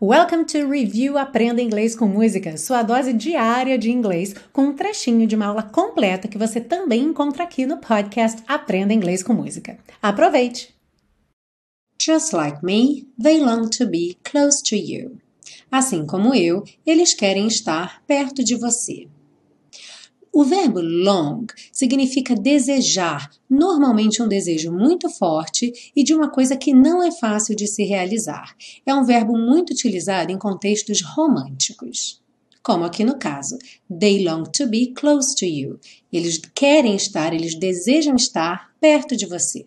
Welcome to Review Aprenda Inglês com Música, sua dose diária de inglês, com um trechinho de uma aula completa que você também encontra aqui no podcast Aprenda Inglês com Música. Aproveite! Just like me, they long to be close to you. Assim como eu, eles querem estar perto de você. O verbo long significa desejar, normalmente um desejo muito forte e de uma coisa que não é fácil de se realizar. É um verbo muito utilizado em contextos românticos. Como aqui no caso, they long to be close to you. Eles querem estar, eles desejam estar perto de você.